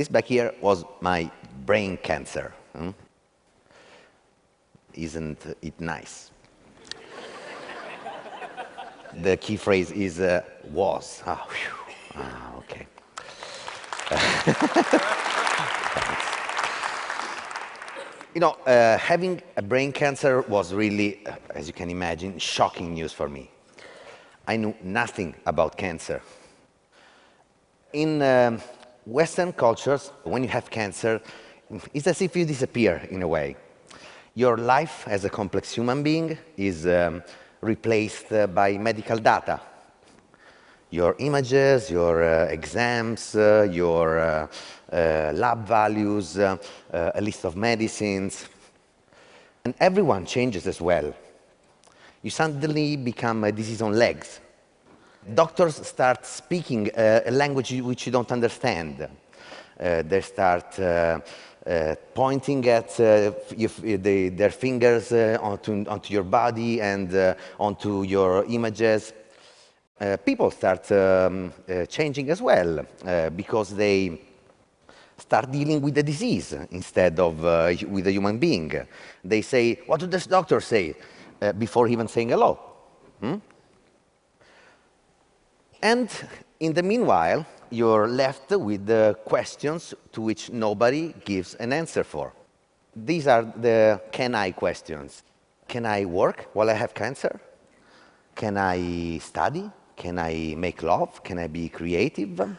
this back here was my brain cancer. Hmm? Isn't it nice? the key phrase is uh, was. Ah, ah okay. you know, uh, having a brain cancer was really, uh, as you can imagine, shocking news for me. I knew nothing about cancer. In um, Western cultures, when you have cancer, it's as if you disappear in a way. Your life as a complex human being is um, replaced uh, by medical data. Your images, your uh, exams, uh, your uh, uh, lab values, uh, a list of medicines. And everyone changes as well. You suddenly become a disease on legs. Doctors start speaking a language which you don't understand. they start uh, pointing at uh, the, their fingers uh, onto, onto, your body and uh, onto your images. Uh, people start um, uh, changing as well because they start dealing with the disease instead of with a human being. They say, what did this doctor say? before even saying hello. Hmm? And in the meanwhile, you're left with the questions to which nobody gives an answer for. These are the can I questions. Can I work while I have cancer? Can I study? Can I make love? Can I be creative?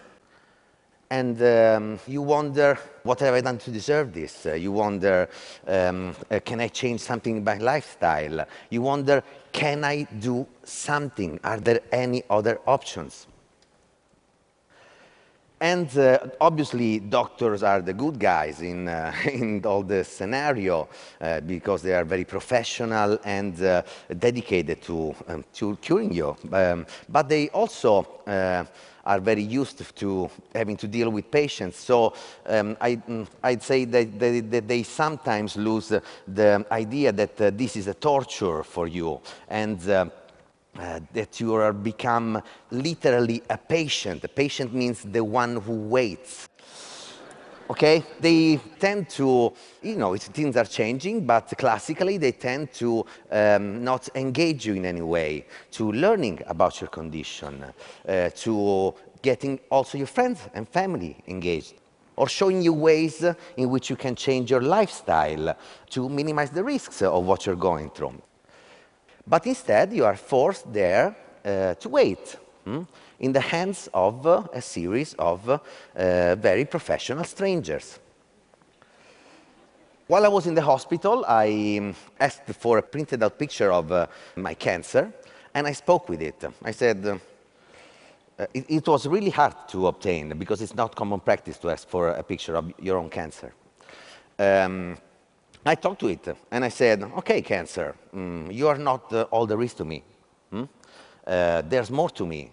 And um, you wonder, what have I done to deserve this? Uh, you wonder, um, uh, can I change something in my lifestyle? You wonder, can I do something? Are there any other options? And uh, obviously, doctors are the good guys in, uh, in all the scenario uh, because they are very professional and uh, dedicated to, um, to curing you. Um, but they also uh, are very used to having to deal with patients. So um, I, would mm, say that they, that they, sometimes lose the idea that uh, this is a torture for you. And uh, that you are become literally a patient. A patient means the one who waits. Okay, they tend to, you know, things are changing, but classically they tend to um, not engage you in any way, to learning about your condition, uh, to getting also your friends and family engaged or showing you ways in which you can change your lifestyle to minimize the risks of what you're going through. But instead, you are forced there uh, to wait hmm, in the hands of uh, a series of uh, very professional strangers. While I was in the hospital, I um, asked for a printed out picture of uh, my cancer, and I spoke with it. I said, uh, it, it, was really hard to obtain because it's not common practice to ask for a picture of your own cancer. Um, I talked to it and I said, okay, cancer, mm, you are not uh, all there is to me. Hmm? Uh, there's more to me.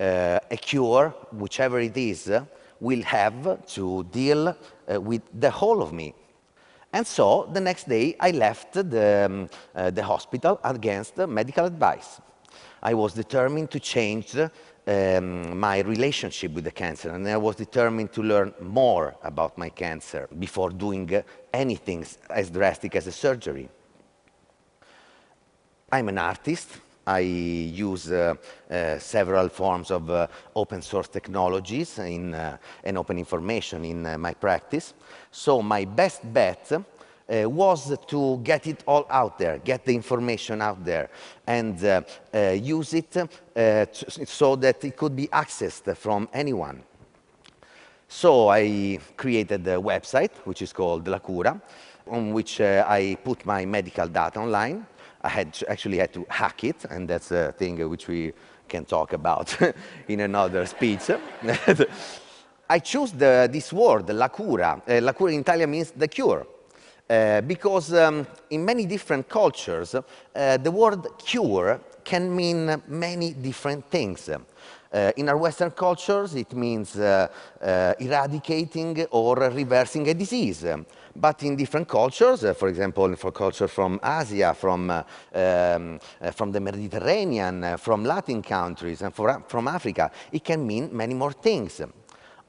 Uh, a cure, whichever it is, will have to deal uh, with the whole of me. And so the next day I left the, um, uh, the hospital against medical advice. I was determined to change um, my relationship with the cancer and I was determined to learn more about my cancer before doing anything as drastic as a surgery. I'm an artist. I use uh, uh, several forms of uh, open source technologies in, uh, and open information in uh, my practice. So my best bet uh, was to get it all out there, get the information out there, and uh, uh, use it uh, so that it could be accessed from anyone. So I created a website, which is called La Cura, on which uh, I put my medical data online. I had actually had to hack it, and that's a thing which we can talk about in another speech. I chose the, this word, la cura. Uh, la cura in Italian means the cure. Uh, because um, in many different cultures, uh, the word cure can mean many different things. Uh, in our Western cultures, it means uh, uh, eradicating or reversing a disease. But in different cultures, for example, for culture from Asia, from, um, from the Mediterranean, from Latin countries, and for, from Africa, it can mean many more things.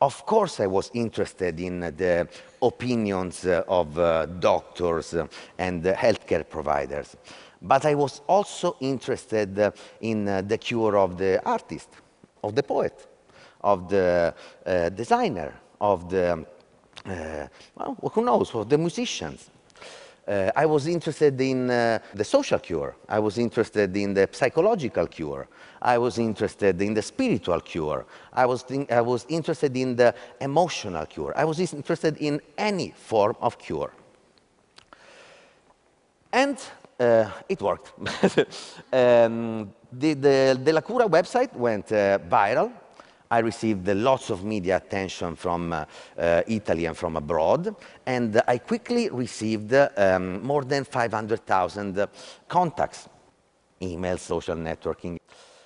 Of course, I was interested in the opinions of uh, doctors and healthcare providers, but I was also interested in uh, the cure of the artist, of the poet, of the uh, designer, of the, uh, well, who knows, of the musicians. Uh, I was interested in uh, the social cure. I was interested in the psychological cure. I was interested in the spiritual cure. I was, I was interested in the emotional cure. I was interested in any form of cure. And uh, it worked. um, the, the, the La Cura website went uh, viral I received lots of media attention from uh, uh, Italy and from abroad, and I quickly received um, more than 500,000 contacts, emails, social networking.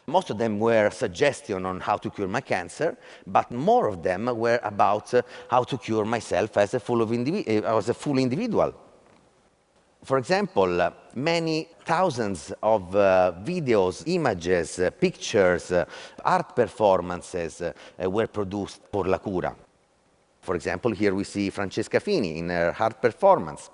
Most of them were suggestions on how to cure my cancer, but more of them were about uh, how to cure myself as a full, as a full individual. For example, uh, many thousands of uh, videos, images, uh, pictures, uh, art performances uh, uh, were produced for La Cura. For example, here we see Francesca Fini in her art performance.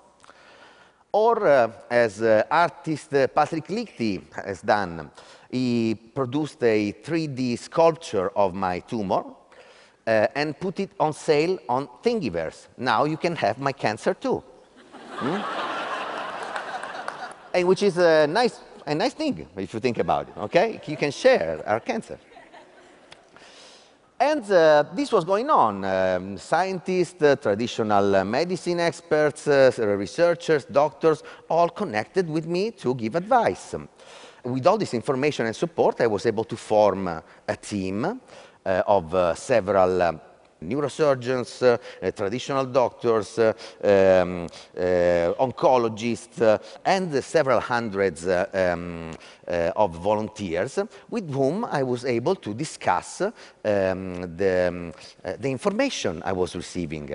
Or, as artist Patrick Lichty has done, he produced a 3D sculpture of my tumor and put it on sale on Thingiverse. Now you can have my cancer too. Hmm? Which is a nice, a nice thing if you think about it, okay? You can share our cancer. And uh, this was going on. Um, scientists, uh, traditional uh, medicine experts, uh, researchers, doctors, all connected with me to give advice. With all this information and support, I was able to form a team uh, of uh, several um, neurosurgeons, uh, traditional doctors, um, oncologists, and several hundreds um, of volunteers with whom I was able to discuss um, the, the, information I was receiving,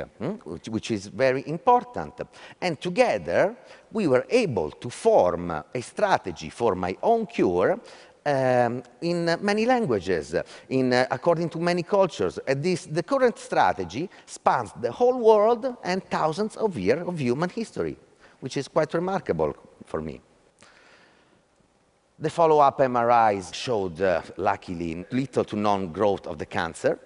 which, which is very important. And together, we were able to form a strategy for my own cure um, in many languages, in, uh, according to many cultures. This, the current strategy spans the whole world and thousands of years of human history, which is quite remarkable for me. The follow-up MRIs showed, uh, luckily, little to none growth of the cancer,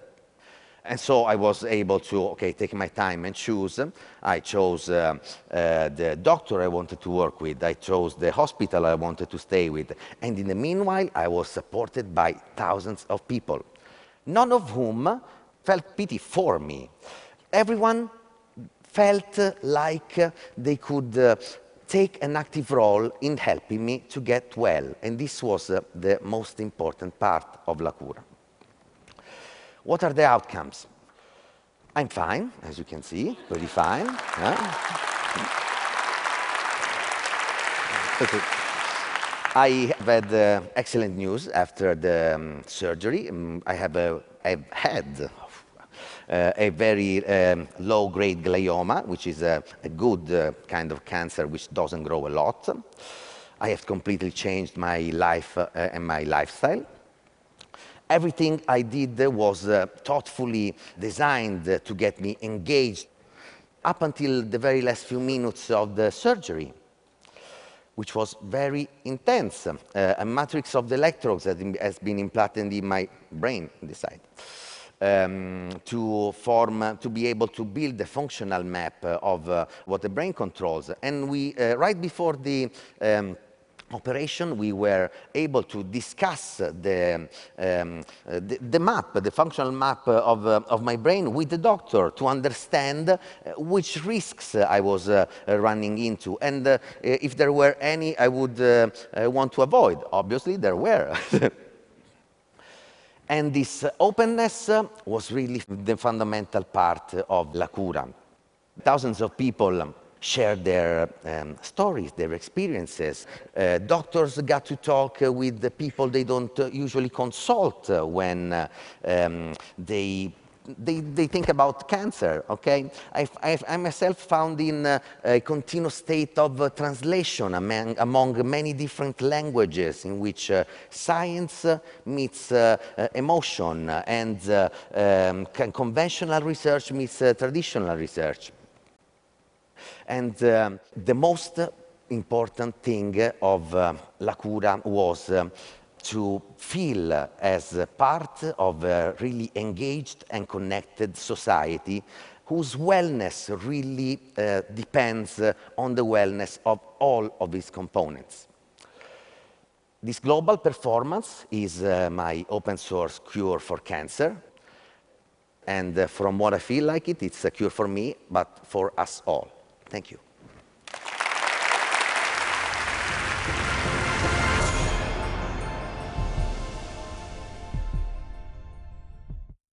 and so I was able to, okay, take my time and choose. I chose uh, uh, the doctor I wanted to work with. I chose the hospital I wanted to stay with. And in the meanwhile, I was supported by thousands of people, none of whom felt pity for me. Everyone felt like they could uh, take an active role in helping me to get well. And this was uh, the most important part of La Cura. What are the outcomes? I'm fine, as you can see, pretty fine. Yeah. I have had uh, excellent news after the um, surgery. Um, I have uh, I've had uh, a very um, low-grade glioma, which is a, a good uh, kind of cancer which doesn't grow a lot. I have completely changed my life uh, and my lifestyle. Everything I did was uh, thoughtfully designed to get me engaged up until the very last few minutes of the surgery, which was very intense. Uh, a matrix of the electrodes has been implanted in my brain, this side. Um, to form, uh, to be able to build a functional map of uh, what the brain controls. And we, uh, right before the um, operation, we were able to discuss the, um, the, the, map, the functional map of, uh, of my brain with the doctor to understand uh, which risks I was uh, running into and uh, if there were any I would want to avoid. Obviously, there were. and this openness was really the fundamental part of La Cura. Thousands of people share their um, stories, their experiences. Uh, doctors got to talk uh, with the people they don't uh, usually consult uh, when uh, um, they they, they think about cancer, okay? I, I, I myself found in uh, a continuous state of uh, translation among, among many different languages in which uh, science uh, meets emotion and um, conventional research meets traditional research. And um, the most important thing of La Cura was um, to feel as part of a really engaged and connected society whose wellness really uh, depends on the wellness of all of its components. This global performance is uh, my open source cure for cancer. And uh, from what I feel like it, it's a cure for me, but for us all. Thank you.